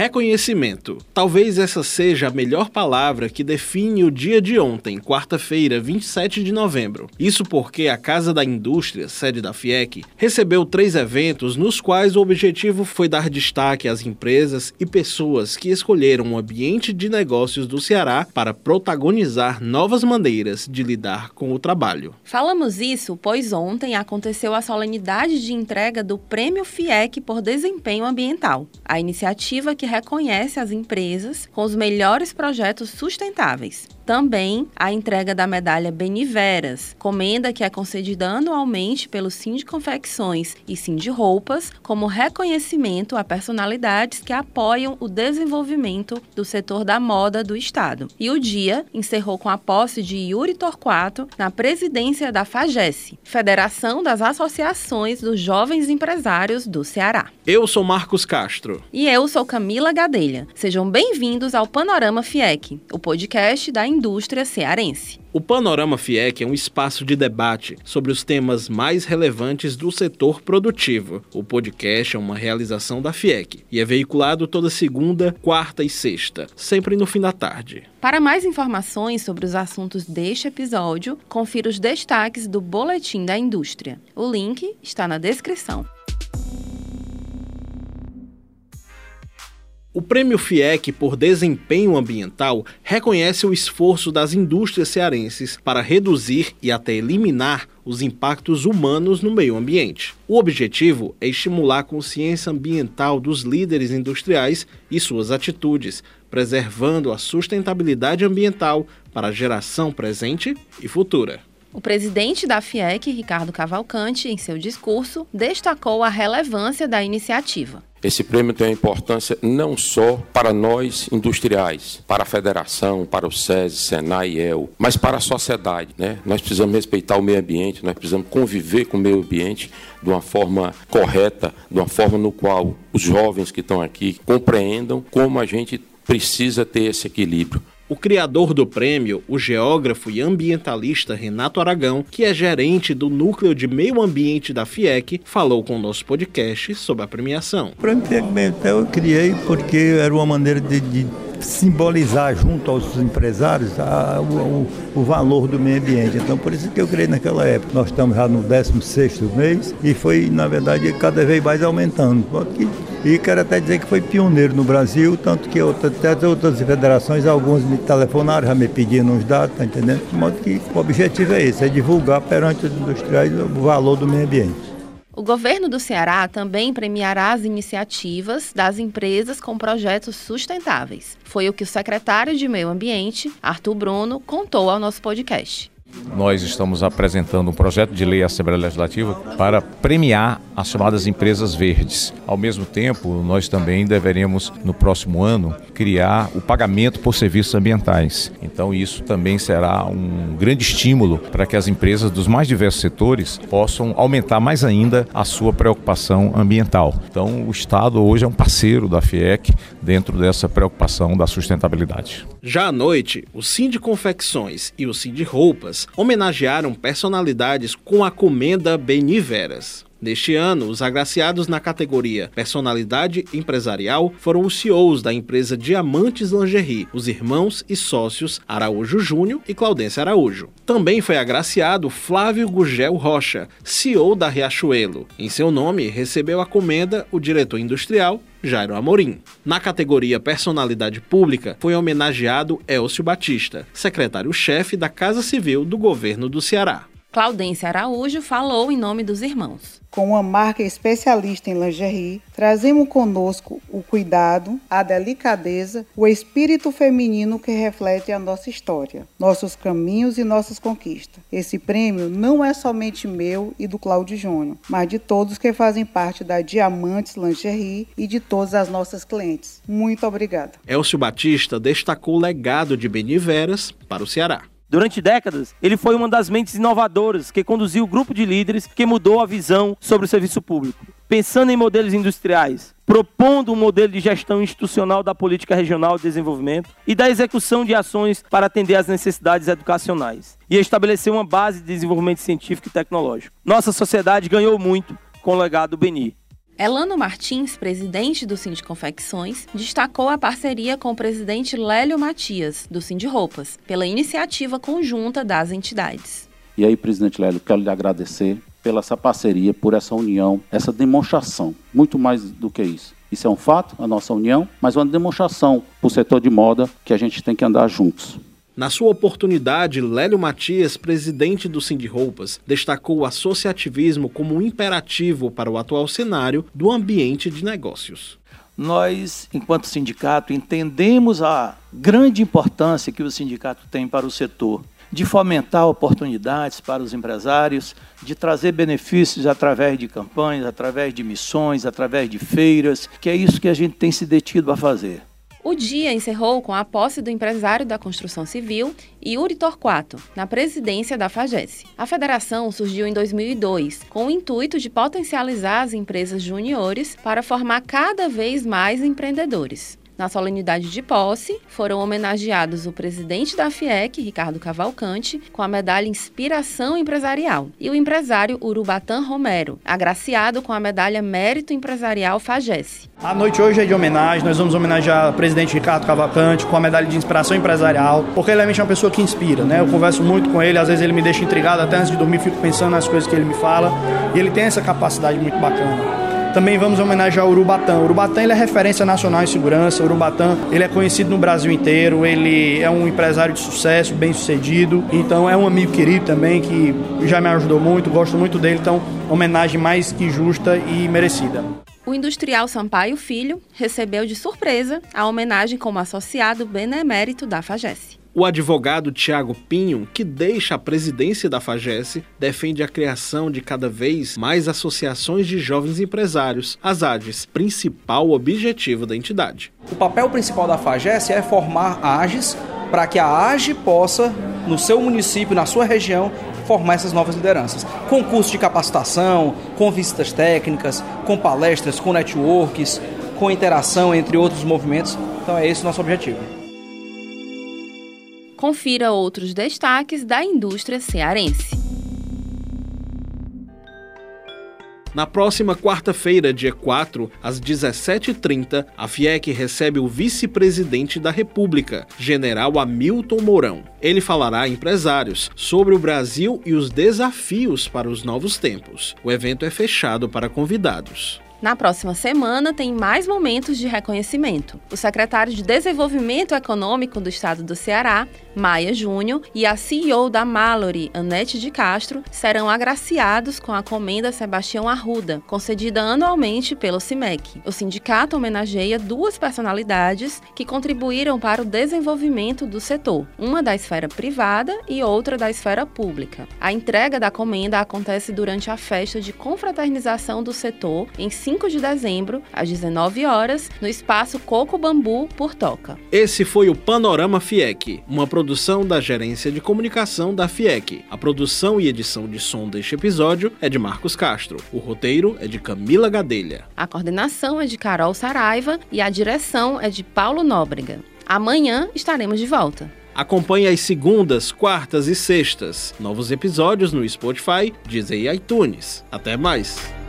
Reconhecimento. Talvez essa seja a melhor palavra que define o dia de ontem, quarta-feira, 27 de novembro. Isso porque a Casa da Indústria, sede da FIEC, recebeu três eventos nos quais o objetivo foi dar destaque às empresas e pessoas que escolheram o ambiente de negócios do Ceará para protagonizar novas maneiras de lidar com o trabalho. Falamos isso pois ontem aconteceu a solenidade de entrega do Prêmio FIEC por Desempenho Ambiental, a iniciativa que reconhece as empresas com os melhores projetos sustentáveis. Também a entrega da medalha Beniveras, comenda que é concedida anualmente pelo Sim de Confecções e Sim de Roupas, como reconhecimento a personalidades que apoiam o desenvolvimento do setor da moda do Estado. E o dia encerrou com a posse de Yuri Torquato na presidência da FAGES, Federação das Associações dos Jovens Empresários do Ceará. Eu sou Marcos Castro. E eu sou Camila Gadelha. Sejam bem-vindos ao Panorama FIEC, o podcast da indústria cearense. O Panorama FIEC é um espaço de debate sobre os temas mais relevantes do setor produtivo. O podcast é uma realização da FIEC e é veiculado toda segunda, quarta e sexta, sempre no fim da tarde. Para mais informações sobre os assuntos deste episódio, confira os destaques do Boletim da Indústria. O link está na descrição. O Prêmio FIEC por Desempenho Ambiental reconhece o esforço das indústrias cearenses para reduzir e até eliminar os impactos humanos no meio ambiente. O objetivo é estimular a consciência ambiental dos líderes industriais e suas atitudes, preservando a sustentabilidade ambiental para a geração presente e futura. O presidente da FIEC, Ricardo Cavalcante, em seu discurso, destacou a relevância da iniciativa. Esse prêmio tem importância não só para nós industriais, para a federação, para o SESI, SENAI e EL, mas para a sociedade. Né? Nós precisamos respeitar o meio ambiente, nós precisamos conviver com o meio ambiente de uma forma correta, de uma forma no qual os jovens que estão aqui compreendam como a gente precisa ter esse equilíbrio. O criador do prêmio, o geógrafo e ambientalista Renato Aragão, que é gerente do Núcleo de Meio Ambiente da FIEC, falou com o nosso podcast sobre a premiação. O prêmio ambiental eu criei porque era uma maneira de, de simbolizar junto aos empresários a, o, o, valor do meio ambiente. Então, por isso que eu criei naquela época. Nós estamos já no 16 mês e foi, na verdade, cada vez mais aumentando. E quero até dizer que foi pioneiro no Brasil, tanto que até as outras federações, alguns me telefonaram, já me pedindo uns dados, tá entendendo? De modo que o objetivo é esse, é divulgar perante os industriais o valor do meio ambiente. O governo do Ceará também premiará as iniciativas das empresas com projetos sustentáveis. Foi o que o secretário de Meio Ambiente, Arthur Bruno, contou ao nosso podcast. Nós estamos apresentando um projeto de lei à Assembleia Legislativa para premiar as chamadas empresas verdes. Ao mesmo tempo, nós também deveremos, no próximo ano, criar o pagamento por serviços ambientais. Então, isso também será um grande estímulo para que as empresas dos mais diversos setores possam aumentar mais ainda a sua preocupação ambiental. Então, o Estado hoje é um parceiro da FIEC dentro dessa preocupação da sustentabilidade. Já à noite, o Sim de Confecções e o Sim de Roupas homenagearam personalidades com a comenda Beniveras. Neste ano, os agraciados na categoria Personalidade Empresarial foram os CEOs da empresa Diamantes Lingerie, os irmãos e sócios Araújo Júnior e Claudência Araújo. Também foi agraciado Flávio Gugel Rocha, CEO da Riachuelo. Em seu nome, recebeu a comenda o diretor industrial Jairo Amorim. Na categoria Personalidade Pública, foi homenageado Elcio Batista, secretário-chefe da Casa Civil do governo do Ceará. Claudência Araújo falou em nome dos irmãos com uma marca especialista em lingerie, trazemos conosco o cuidado, a delicadeza, o espírito feminino que reflete a nossa história, nossos caminhos e nossas conquistas. Esse prêmio não é somente meu e do Cláudio Júnior, mas de todos que fazem parte da Diamantes Lingerie e de todas as nossas clientes. Muito obrigada. Elcio Batista destacou o legado de Beniveras para o Ceará. Durante décadas, ele foi uma das mentes inovadoras que conduziu o grupo de líderes que mudou a visão sobre o serviço público. Pensando em modelos industriais, propondo um modelo de gestão institucional da política regional de desenvolvimento e da execução de ações para atender às necessidades educacionais e estabelecer uma base de desenvolvimento científico e tecnológico. Nossa sociedade ganhou muito com o legado do Beni. Elano Martins, presidente do Cindy Confecções, destacou a parceria com o presidente Lélio Matias, do Cindy Roupas, pela iniciativa conjunta das entidades. E aí, presidente Lélio, quero lhe agradecer pela essa parceria, por essa união, essa demonstração, muito mais do que isso. Isso é um fato, a nossa união, mas uma demonstração para o setor de moda que a gente tem que andar juntos. Na sua oportunidade, Lélio Matias, presidente do Cindy Roupas, destacou o associativismo como um imperativo para o atual cenário do ambiente de negócios. Nós, enquanto sindicato, entendemos a grande importância que o sindicato tem para o setor de fomentar oportunidades para os empresários, de trazer benefícios através de campanhas, através de missões, através de feiras, que é isso que a gente tem se detido a fazer. O dia encerrou com a posse do empresário da construção civil, Yuri Torquato, na presidência da FAGES. A federação surgiu em 2002 com o intuito de potencializar as empresas juniores para formar cada vez mais empreendedores. Na solenidade de posse, foram homenageados o presidente da FIEC, Ricardo Cavalcante, com a medalha Inspiração Empresarial, e o empresário Urubatã Romero, agraciado com a medalha Mérito Empresarial FAGES. A noite hoje é de homenagem, nós vamos homenagear o presidente Ricardo Cavalcante com a medalha de Inspiração Empresarial, porque ele é realmente uma pessoa que inspira, né? Eu converso muito com ele, às vezes ele me deixa intrigado, até antes de dormir fico pensando nas coisas que ele me fala, e ele tem essa capacidade muito bacana. Também vamos homenagear o Urubatã. O Urubatã ele é referência nacional em segurança. O Urubatã ele é conhecido no Brasil inteiro. Ele é um empresário de sucesso, bem sucedido. Então é um amigo querido também que já me ajudou muito. Gosto muito dele. Então homenagem mais que justa e merecida. O industrial Sampaio Filho recebeu de surpresa a homenagem como associado benemérito da FAGES. O advogado Tiago Pinho, que deixa a presidência da FAGES, defende a criação de cada vez mais associações de jovens empresários, as AGES, principal objetivo da entidade. O papel principal da FAGES é formar AGES para que a AGE possa, no seu município, na sua região, formar essas novas lideranças. Com curso de capacitação, com visitas técnicas, com palestras, com networks, com interação entre outros movimentos. Então é esse o nosso objetivo. Confira outros destaques da indústria cearense. Na próxima quarta-feira, dia 4, às 17h30, a FIEC recebe o vice-presidente da República, general Hamilton Mourão. Ele falará a empresários sobre o Brasil e os desafios para os novos tempos. O evento é fechado para convidados. Na próxima semana, tem mais momentos de reconhecimento. O secretário de Desenvolvimento Econômico do Estado do Ceará, Maia Júnior, e a CEO da Mallory, Anete de Castro, serão agraciados com a comenda Sebastião Arruda, concedida anualmente pelo CIMEC. O sindicato homenageia duas personalidades que contribuíram para o desenvolvimento do setor, uma da esfera privada e outra da esfera pública. A entrega da comenda acontece durante a festa de confraternização do setor em 5 de dezembro, às 19 horas, no espaço Coco Bambu, por Toca. Esse foi o Panorama FIEC, uma produção da Gerência de Comunicação da FIEC. A produção e edição de som deste episódio é de Marcos Castro. O roteiro é de Camila Gadelha. A coordenação é de Carol Saraiva e a direção é de Paulo Nóbrega. Amanhã estaremos de volta. Acompanhe as segundas, quartas e sextas. Novos episódios no Spotify, Deezer e iTunes. Até mais!